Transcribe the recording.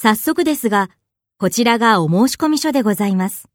早速ですが、こちらがお申込書でございます。